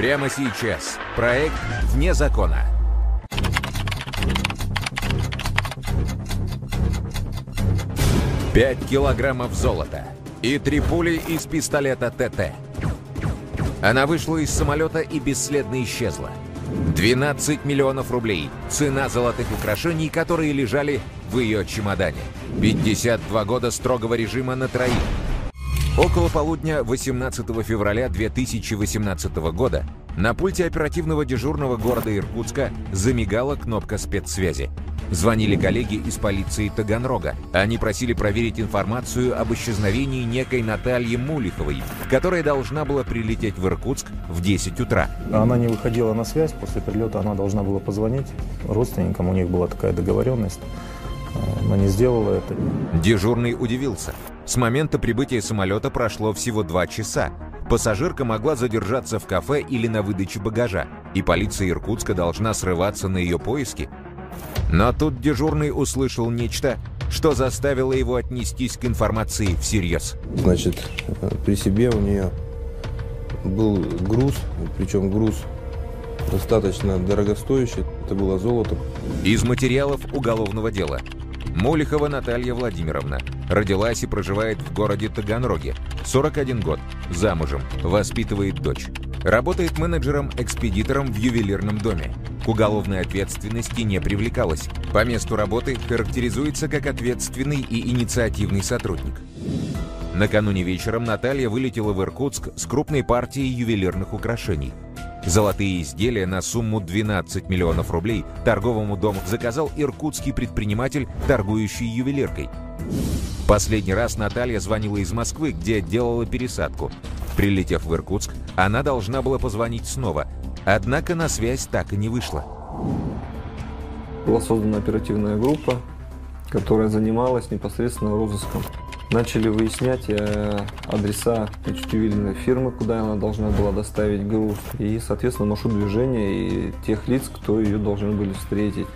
Прямо сейчас. Проект «Вне закона». Пять килограммов золота и три пули из пистолета ТТ. Она вышла из самолета и бесследно исчезла. 12 миллионов рублей – цена золотых украшений, которые лежали в ее чемодане. 52 года строгого режима на троих. Около полудня 18 февраля 2018 года на пульте оперативного дежурного города Иркутска замигала кнопка спецсвязи. Звонили коллеги из полиции Таганрога. Они просили проверить информацию об исчезновении некой Натальи Мулиховой, которая должна была прилететь в Иркутск в 10 утра. Она не выходила на связь, после прилета она должна была позвонить родственникам, у них была такая договоренность, но не сделала это. Дежурный удивился. С момента прибытия самолета прошло всего два часа. Пассажирка могла задержаться в кафе или на выдаче багажа, и полиция Иркутска должна срываться на ее поиски но тут дежурный услышал нечто, что заставило его отнестись к информации всерьез. Значит, при себе у нее был груз, причем груз достаточно дорогостоящий, это было золото. Из материалов уголовного дела. Молихова Наталья Владимировна. Родилась и проживает в городе Таганроге. 41 год. Замужем. Воспитывает дочь. Работает менеджером-экспедитором в ювелирном доме. К уголовной ответственности не привлекалась. По месту работы характеризуется как ответственный и инициативный сотрудник. Накануне вечером Наталья вылетела в Иркутск с крупной партией ювелирных украшений. Золотые изделия на сумму 12 миллионов рублей торговому дому заказал иркутский предприниматель, торгующий ювелиркой. Последний раз Наталья звонила из Москвы, где делала пересадку. Прилетев в Иркутск, она должна была позвонить снова, однако на связь так и не вышла. Была создана оперативная группа, которая занималась непосредственно розыском. Начали выяснять э, адреса ювелирной фирмы, куда она должна была доставить груз, и, соответственно, маршрут движения и тех лиц, кто ее должны были встретить.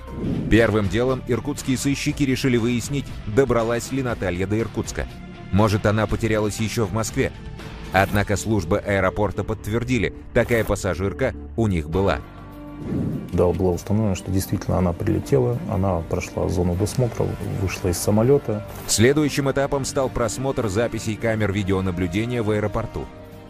Первым делом иркутские сыщики решили выяснить, добралась ли Наталья до Иркутска. Может, она потерялась еще в Москве, Однако службы аэропорта подтвердили, такая пассажирка у них была. Да, было установлено, что действительно она прилетела, она прошла зону досмотра, вышла из самолета. Следующим этапом стал просмотр записей камер видеонаблюдения в аэропорту.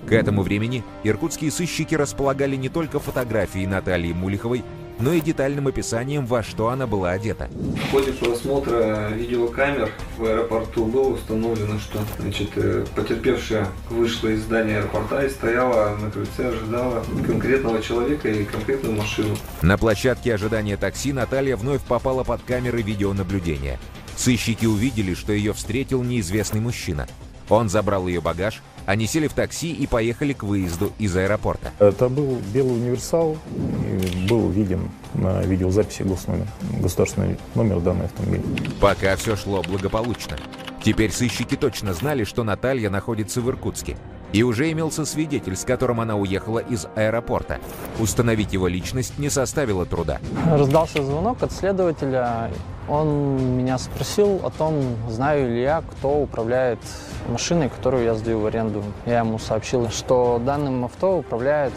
К этому времени иркутские сыщики располагали не только фотографии Натальи Мулиховой, но и детальным описанием, во что она была одета. В ходе просмотра видеокамер в аэропорту было установлено, что значит, э, потерпевшая вышла из здания аэропорта и стояла на крыльце, ожидала конкретного человека и конкретную машину. На площадке ожидания такси Наталья вновь попала под камеры видеонаблюдения. Сыщики увидели, что ее встретил неизвестный мужчина. Он забрал ее багаж, они сели в такси и поехали к выезду из аэропорта. Это был белый универсал, был виден на видеозаписи госномер, государственный номер данной автомобиля. Пока все шло благополучно. Теперь сыщики точно знали, что Наталья находится в Иркутске. И уже имелся свидетель, с которым она уехала из аэропорта. Установить его личность не составило труда. Раздался звонок от следователя. Он меня спросил о том, знаю ли я, кто управляет машиной, которую я сдаю в аренду. Я ему сообщил, что данным авто управляет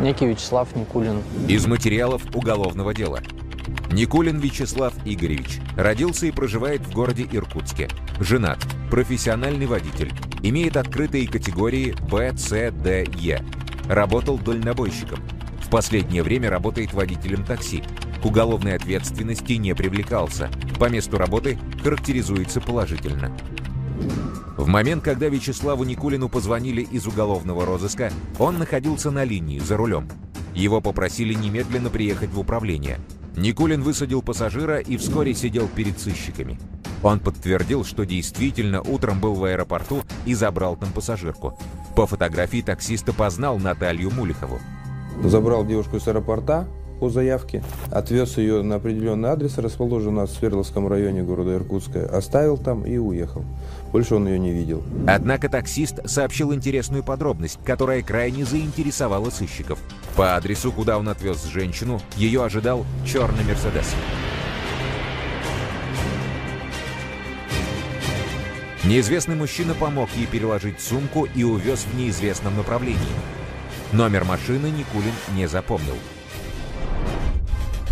некий Вячеслав Никулин. Из материалов уголовного дела. Никулин Вячеслав Игоревич родился и проживает в городе Иркутске. Женат, профессиональный водитель, имеет открытые категории Б, С, Д, Е. Работал дальнобойщиком. В последнее время работает водителем такси. К уголовной ответственности не привлекался. По месту работы характеризуется положительно. В момент, когда Вячеславу Никулину позвонили из уголовного розыска, он находился на линии, за рулем. Его попросили немедленно приехать в управление. Никулин высадил пассажира и вскоре сидел перед сыщиками. Он подтвердил, что действительно утром был в аэропорту и забрал там пассажирку. По фотографии таксиста познал Наталью Мулихову. Забрал девушку из аэропорта, по заявке, отвез ее на определенный адрес, расположенный в Свердловском районе города Иркутска, оставил там и уехал. Больше он ее не видел. Однако таксист сообщил интересную подробность, которая крайне заинтересовала сыщиков. По адресу, куда он отвез женщину, ее ожидал черный «Мерседес». Неизвестный мужчина помог ей переложить сумку и увез в неизвестном направлении. Номер машины Никулин не запомнил.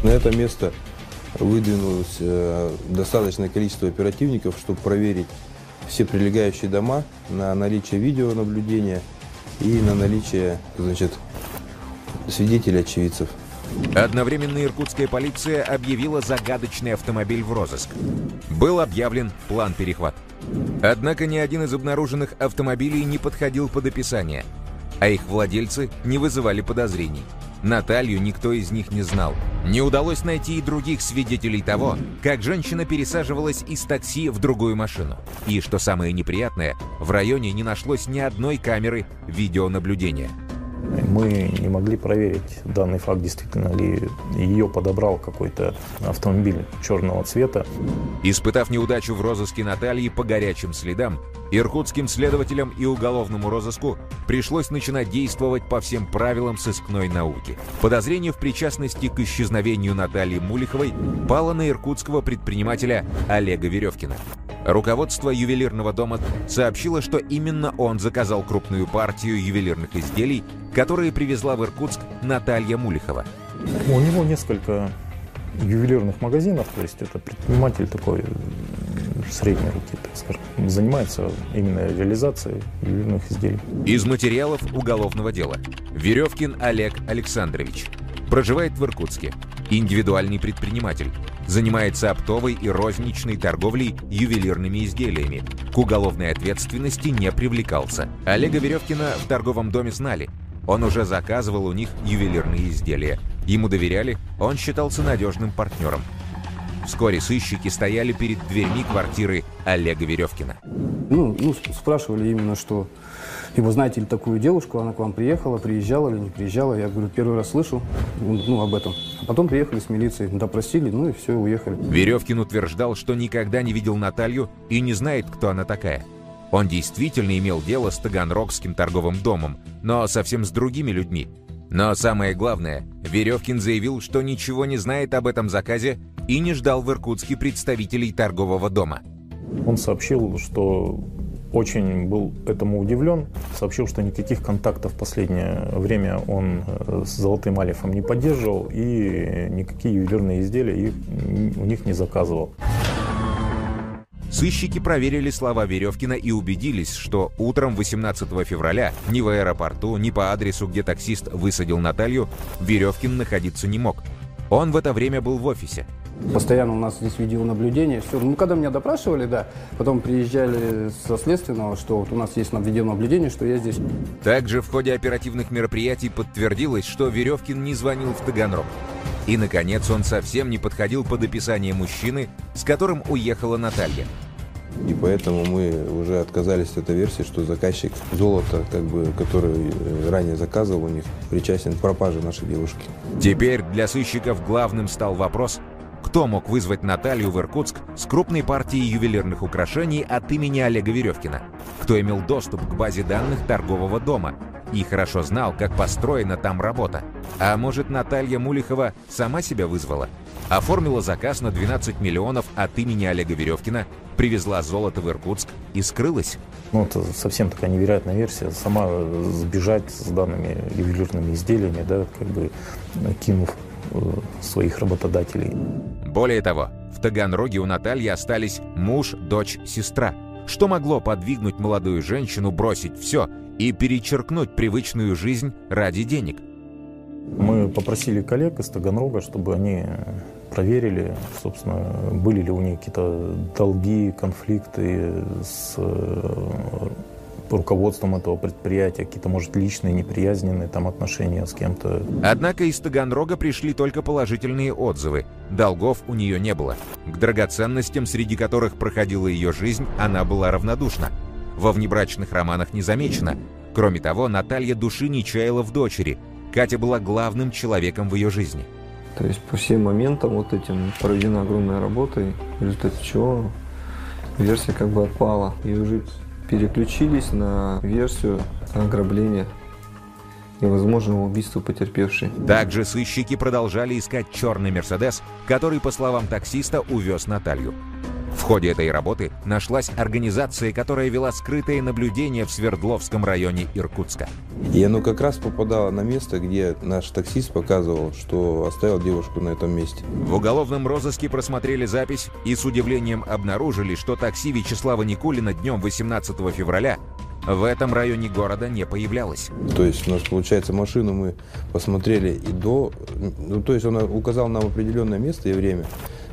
На это место выдвинулось э, достаточное количество оперативников, чтобы проверить все прилегающие дома на наличие видеонаблюдения и на наличие значит, свидетелей очевидцев. Одновременно иркутская полиция объявила загадочный автомобиль в розыск. Был объявлен план перехват. Однако ни один из обнаруженных автомобилей не подходил под описание, а их владельцы не вызывали подозрений. Наталью никто из них не знал. Не удалось найти и других свидетелей того, как женщина пересаживалась из такси в другую машину. И, что самое неприятное, в районе не нашлось ни одной камеры видеонаблюдения. Мы не могли проверить данный факт, действительно ли ее подобрал какой-то автомобиль черного цвета. Испытав неудачу в розыске Натальи по горячим следам, иркутским следователям и уголовному розыску пришлось начинать действовать по всем правилам сыскной науки. Подозрение в причастности к исчезновению Натальи Мулиховой пало на иркутского предпринимателя Олега Веревкина. Руководство ювелирного дома сообщило, что именно он заказал крупную партию ювелирных изделий, которые привезла в Иркутск Наталья Мулихова. У него несколько ювелирных магазинов, то есть это предприниматель такой средней руки, так скажем, занимается именно реализацией ювелирных изделий. Из материалов уголовного дела. Веревкин Олег Александрович. Проживает в Иркутске. Индивидуальный предприниматель. Занимается оптовой и розничной торговлей ювелирными изделиями. К уголовной ответственности не привлекался. Олега Веревкина в торговом доме знали. Он уже заказывал у них ювелирные изделия. Ему доверяли, он считался надежным партнером. Вскоре сыщики стояли перед дверьми квартиры Олега Веревкина. Ну, ну, спрашивали именно, что и вы знаете ли такую девушку, она к вам приехала, приезжала или не приезжала. Я говорю, первый раз слышу ну, об этом. А потом приехали с милицией, допросили, ну и все, уехали. Веревкин утверждал, что никогда не видел Наталью и не знает, кто она такая. Он действительно имел дело с Таганрогским торговым домом, но совсем с другими людьми. Но самое главное, Веревкин заявил, что ничего не знает об этом заказе и не ждал в Иркутске представителей торгового дома. Он сообщил, что очень был этому удивлен, сообщил, что никаких контактов в последнее время он э, с Золотым Алифом не поддерживал и никакие ювелирные изделия у них не заказывал. Сыщики проверили слова Веревкина и убедились, что утром 18 февраля ни в аэропорту, ни по адресу, где таксист высадил Наталью, Веревкин находиться не мог. Он в это время был в офисе. Постоянно у нас здесь видеонаблюдение. Все. Ну, когда меня допрашивали, да, потом приезжали со следственного, что вот у нас есть видеонаблюдение, что я здесь. Также в ходе оперативных мероприятий подтвердилось, что Веревкин не звонил в Таганрог. И, наконец, он совсем не подходил под описание мужчины, с которым уехала Наталья. И поэтому мы уже отказались от этой версии, что заказчик золота, как бы, который ранее заказывал у них, причастен к пропаже нашей девушки. Теперь для сыщиков главным стал вопрос, кто мог вызвать Наталью в Иркутск с крупной партией ювелирных украшений от имени Олега Веревкина? Кто имел доступ к базе данных торгового дома и хорошо знал, как построена там работа? А может, Наталья Мулихова сама себя вызвала? Оформила заказ на 12 миллионов от имени Олега Веревкина, привезла золото в Иркутск и скрылась? Ну, это совсем такая невероятная версия. Сама сбежать с данными ювелирными изделиями, да, как бы кинув Э, своих работодателей. Более того, в Таганроге у Натальи остались муж, дочь, сестра. Что могло подвигнуть молодую женщину бросить все и перечеркнуть привычную жизнь ради денег? Мы попросили коллег из Таганрога, чтобы они проверили, собственно, были ли у них какие-то долги, конфликты с э, руководством этого предприятия, какие-то, может, личные неприязненные там отношения с кем-то. Однако из Таганрога пришли только положительные отзывы. Долгов у нее не было. К драгоценностям, среди которых проходила ее жизнь, она была равнодушна. Во внебрачных романах не замечено. Кроме того, Наталья души не чаяла в дочери. Катя была главным человеком в ее жизни. То есть по всем моментам вот этим проведена огромная работа, в результате чего версия как бы отпала. И уже переключились на версию ограбления и возможного убийства потерпевшей. Также сыщики продолжали искать черный «Мерседес», который, по словам таксиста, увез Наталью. В ходе этой работы нашлась организация, которая вела скрытые наблюдения в Свердловском районе Иркутска. И оно как раз попадало на место, где наш таксист показывал, что оставил девушку на этом месте. В уголовном розыске просмотрели запись и с удивлением обнаружили, что такси Вячеслава Никулина днем 18 февраля в этом районе города не появлялось. То есть у нас, получается, машину мы посмотрели и до... Ну, то есть он указал нам определенное место и время.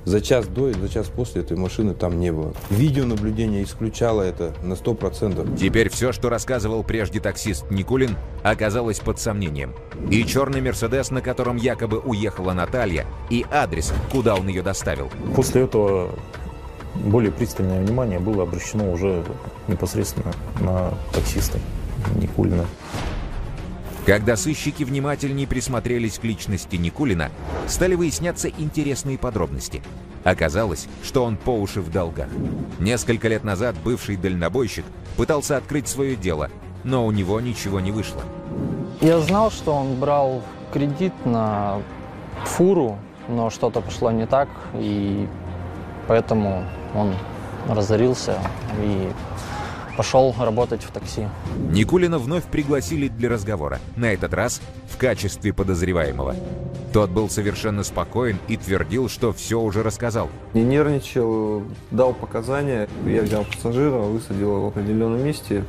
За час до и за час после этой машины там не было. Видеонаблюдение исключало это на 100%. Теперь все, что рассказывал прежде таксист Никулин, оказалось под сомнением. И черный «Мерседес», на котором якобы уехала Наталья, и адрес, куда он ее доставил. После этого более пристальное внимание было обращено уже непосредственно на таксиста Никулина. Когда сыщики внимательнее присмотрелись к личности Никулина, стали выясняться интересные подробности. Оказалось, что он по уши в долгах. Несколько лет назад бывший дальнобойщик пытался открыть свое дело, но у него ничего не вышло. Я знал, что он брал кредит на фуру, но что-то пошло не так, и поэтому он разорился и пошел работать в такси. Никулина вновь пригласили для разговора, на этот раз в качестве подозреваемого. Тот был совершенно спокоен и твердил, что все уже рассказал. Не нервничал, дал показания. Я взял пассажира, высадил его в определенном месте.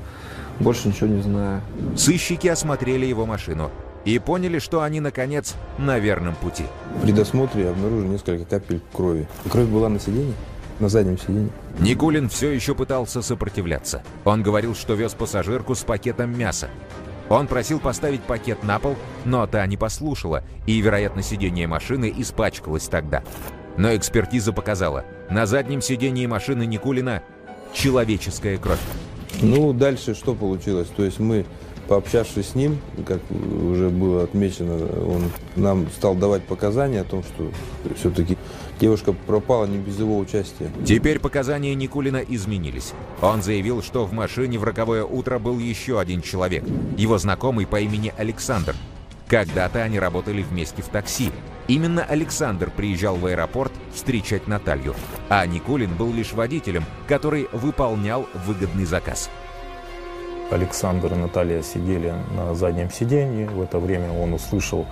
Больше ничего не знаю. Сыщики осмотрели его машину и поняли, что они, наконец, на верном пути. При досмотре обнаружили несколько капель крови. Кровь была на сиденье? На заднем сиденье. Никулин все еще пытался сопротивляться. Он говорил, что вез пассажирку с пакетом мяса. Он просил поставить пакет на пол, но та не послушала, и, вероятно, сиденье машины испачкалось тогда. Но экспертиза показала, на заднем сиденье машины Никулина человеческая кровь. Ну, дальше что получилось? То есть мы, пообщавшись с ним, как уже было отмечено, он нам стал давать показания о том, что все-таки Девушка пропала не без его участия. Теперь показания Никулина изменились. Он заявил, что в машине в роковое утро был еще один человек, его знакомый по имени Александр. Когда-то они работали вместе в такси. Именно Александр приезжал в аэропорт встречать Наталью, а Никулин был лишь водителем, который выполнял выгодный заказ. Александр и Наталья сидели на заднем сиденье. В это время он услышал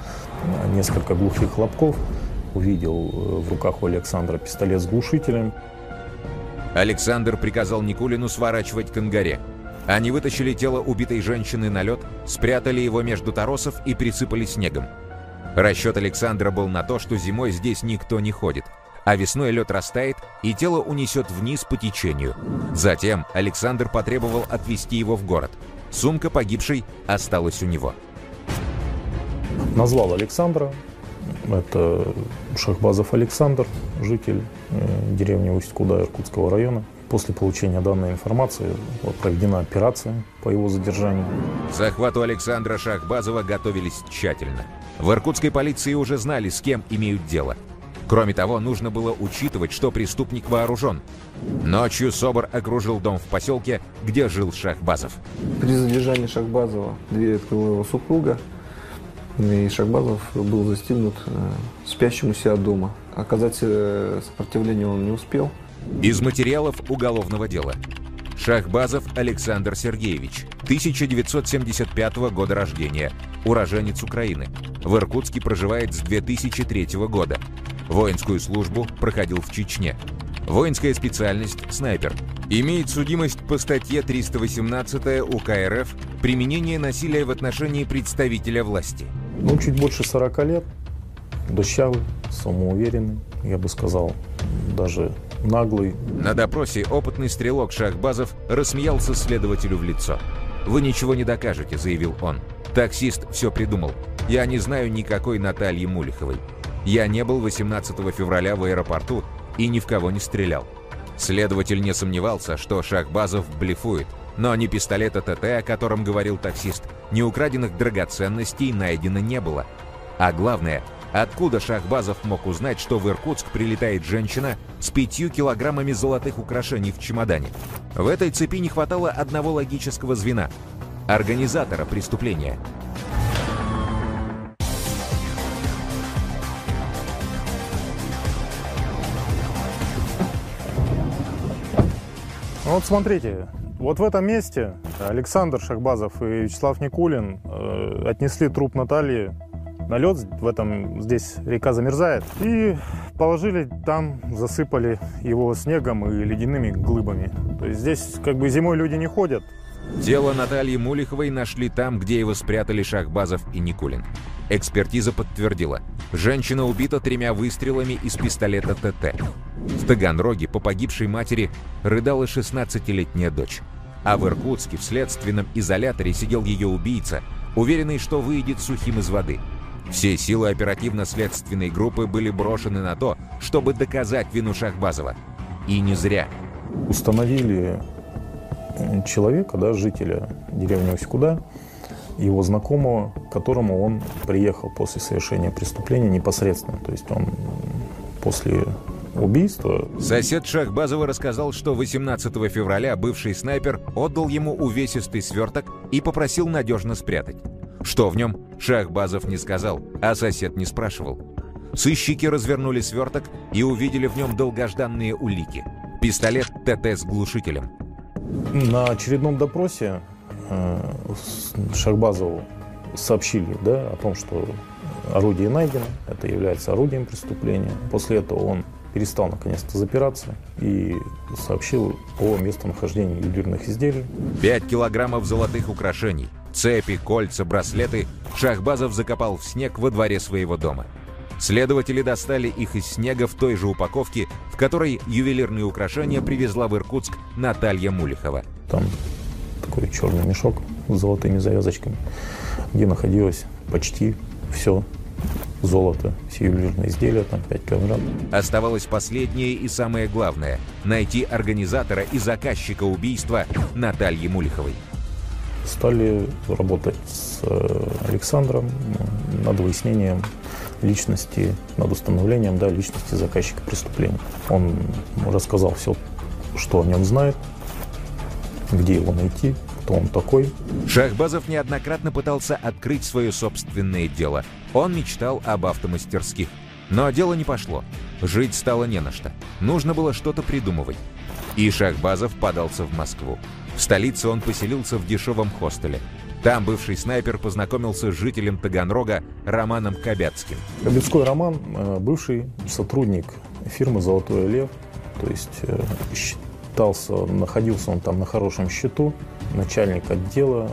несколько глухих хлопков увидел э, в руках у Александра пистолет с глушителем. Александр приказал Никулину сворачивать к ангаре. Они вытащили тело убитой женщины на лед, спрятали его между торосов и присыпали снегом. Расчет Александра был на то, что зимой здесь никто не ходит, а весной лед растает и тело унесет вниз по течению. Затем Александр потребовал отвезти его в город. Сумка погибшей осталась у него. Назвал Александра, это Шахбазов Александр, житель э, деревни Усть-Куда Иркутского района. После получения данной информации проведена операция по его задержанию. К захвату Александра Шахбазова готовились тщательно. В иркутской полиции уже знали, с кем имеют дело. Кроме того, нужно было учитывать, что преступник вооружен. Ночью СОБР окружил дом в поселке, где жил Шахбазов. При задержании Шахбазова дверь открыла его супруга, и Шахбазов был застигнут э, спящим у себя дома. Оказать э, сопротивление он не успел. Из материалов уголовного дела. Шахбазов Александр Сергеевич, 1975 года рождения, уроженец Украины. В Иркутске проживает с 2003 года. Воинскую службу проходил в Чечне. Воинская специальность – снайпер. Имеет судимость по статье 318 УК РФ «Применение насилия в отношении представителя власти». Ну, чуть больше 40 лет, дощавый, самоуверенный, я бы сказал, даже наглый. На допросе опытный стрелок Шахбазов рассмеялся следователю в лицо. «Вы ничего не докажете», — заявил он. «Таксист все придумал. Я не знаю никакой Натальи Мулиховой. Я не был 18 февраля в аэропорту и ни в кого не стрелял». Следователь не сомневался, что Шахбазов блефует, но ни пистолета ТТ, о котором говорил таксист, ни украденных драгоценностей найдено не было. А главное, откуда Шахбазов мог узнать, что в Иркутск прилетает женщина с пятью килограммами золотых украшений в чемодане? В этой цепи не хватало одного логического звена – организатора преступления – вот смотрите, вот в этом месте Александр Шахбазов и Вячеслав Никулин э, отнесли труп Натальи на лед, в этом здесь река замерзает, и положили там, засыпали его снегом и ледяными глыбами. То есть здесь как бы зимой люди не ходят. Тело Натальи Мулиховой нашли там, где его спрятали Шахбазов и Никулин. Экспертиза подтвердила. Женщина убита тремя выстрелами из пистолета ТТ. В Таганроге по погибшей матери рыдала 16-летняя дочь. А в Иркутске в следственном изоляторе сидел ее убийца, уверенный, что выйдет сухим из воды. Все силы оперативно-следственной группы были брошены на то, чтобы доказать вину Шахбазова. И не зря. Установили человека, да, жителя деревни Усть-Куда, его знакомого, к которому он приехал после совершения преступления непосредственно. То есть он после убийства... Сосед Шахбазова рассказал, что 18 февраля бывший снайпер отдал ему увесистый сверток и попросил надежно спрятать. Что в нем, Шахбазов не сказал, а сосед не спрашивал. Сыщики развернули сверток и увидели в нем долгожданные улики. Пистолет ТТ с глушителем. На очередном допросе э, Шахбазову сообщили да, о том, что орудие найдено, это является орудием преступления. После этого он перестал наконец-то запираться и сообщил о местонахождении ювелирных изделий. 5 килограммов золотых украшений, цепи, кольца, браслеты Шахбазов закопал в снег во дворе своего дома. Следователи достали их из снега в той же упаковке, в которой ювелирные украшения привезла в Иркутск Наталья Мулихова. Там такой черный мешок с золотыми завязочками, где находилось почти все золото, все ювелирные изделия, там 5 килограмм. Оставалось последнее и самое главное – найти организатора и заказчика убийства Натальи Мулиховой. Стали работать с э, Александром над выяснением личности, над установлением да, личности заказчика преступления. Он рассказал все, что о нем знает, где его найти, кто он такой. Шахбазов неоднократно пытался открыть свое собственное дело. Он мечтал об автомастерских. Но дело не пошло. Жить стало не на что. Нужно было что-то придумывать. И Шахбазов подался в Москву. В столице он поселился в дешевом хостеле. Там бывший снайпер познакомился с жителем Таганрога Романом Кобяцким. Кобяцкой Роман э, – бывший сотрудник фирмы «Золотой лев», то есть э, считался, находился он там на хорошем счету, начальник отдела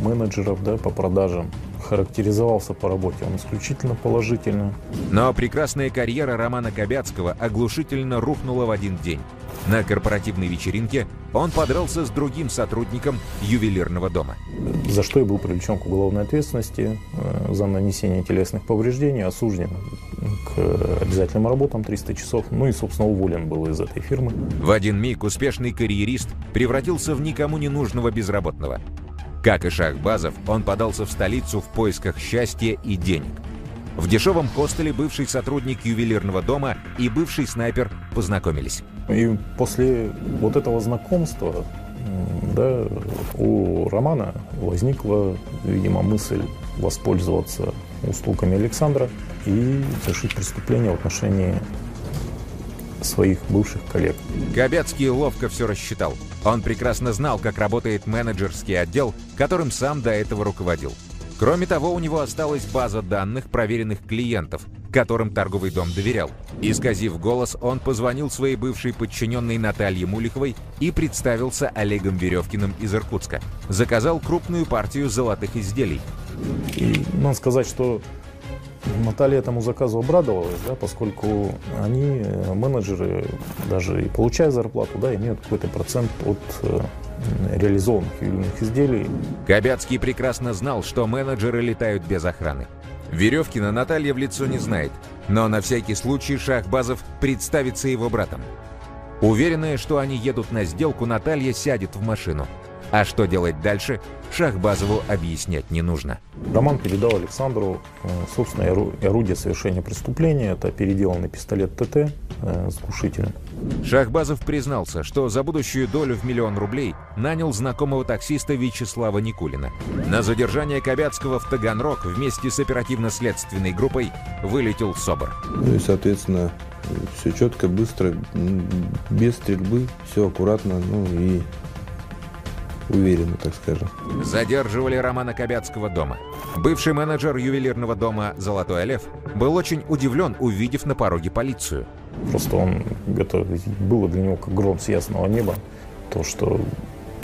менеджеров да, по продажам. Характеризовался по работе он исключительно положительно. Но прекрасная карьера Романа Кобяцкого оглушительно рухнула в один день. На корпоративной вечеринке он подрался с другим сотрудником ювелирного дома. За что и был привлечен к уголовной ответственности э, за нанесение телесных повреждений, осужден к обязательным работам 300 часов, ну и, собственно, уволен был из этой фирмы. В один миг успешный карьерист превратился в никому не нужного безработного. Как и Шахбазов, он подался в столицу в поисках счастья и денег. В дешевом хостеле бывший сотрудник ювелирного дома и бывший снайпер познакомились. И после вот этого знакомства да, у Романа возникла, видимо, мысль воспользоваться услугами Александра и совершить преступление в отношении своих бывших коллег. Габецкий ловко все рассчитал. Он прекрасно знал, как работает менеджерский отдел, которым сам до этого руководил. Кроме того, у него осталась база данных проверенных клиентов, которым торговый дом доверял. Исказив голос, он позвонил своей бывшей подчиненной Наталье Мулиховой и представился Олегом Веревкиным из Иркутска. Заказал крупную партию золотых изделий. И надо сказать, что Наталья этому заказу обрадовалась, да, поскольку они, э, менеджеры, даже и получая зарплату, да, имеют какой-то процент от э, реализованных ювелирных изделий. Кобяцкий прекрасно знал, что менеджеры летают без охраны. Веревкина Наталья в лицо не знает, но на всякий случай Шахбазов представится его братом. Уверенная, что они едут на сделку, Наталья сядет в машину. А что делать дальше, Шахбазову объяснять не нужно. Роман передал Александру, э, собственно, орудие совершения преступления. Это переделанный пистолет ТТ э, с глушителем. Шахбазов признался, что за будущую долю в миллион рублей нанял знакомого таксиста Вячеслава Никулина. На задержание Кобяцкого в Таганрог вместе с оперативно-следственной группой вылетел СОБР. Ну и, соответственно, Все четко, быстро, без стрельбы, все аккуратно, ну и уверенно, так скажем. Задерживали Романа Кобяцкого дома. Бывший менеджер ювелирного дома «Золотой Олев» был очень удивлен, увидев на пороге полицию. Просто он, это было для него как гром с ясного неба. То, что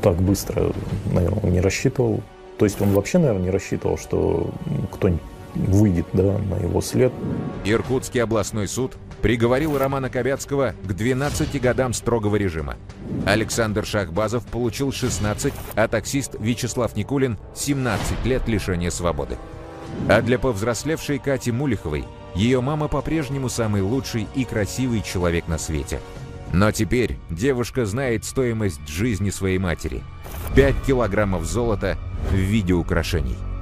так быстро, наверное, он не рассчитывал. То есть он вообще, наверное, не рассчитывал, что кто-нибудь выйдет да, на его след. Иркутский областной суд приговорил Романа Кобяцкого к 12 годам строгого режима. Александр Шахбазов получил 16, а таксист Вячеслав Никулин – 17 лет лишения свободы. А для повзрослевшей Кати Мулиховой ее мама по-прежнему самый лучший и красивый человек на свете. Но теперь девушка знает стоимость жизни своей матери – 5 килограммов золота в виде украшений –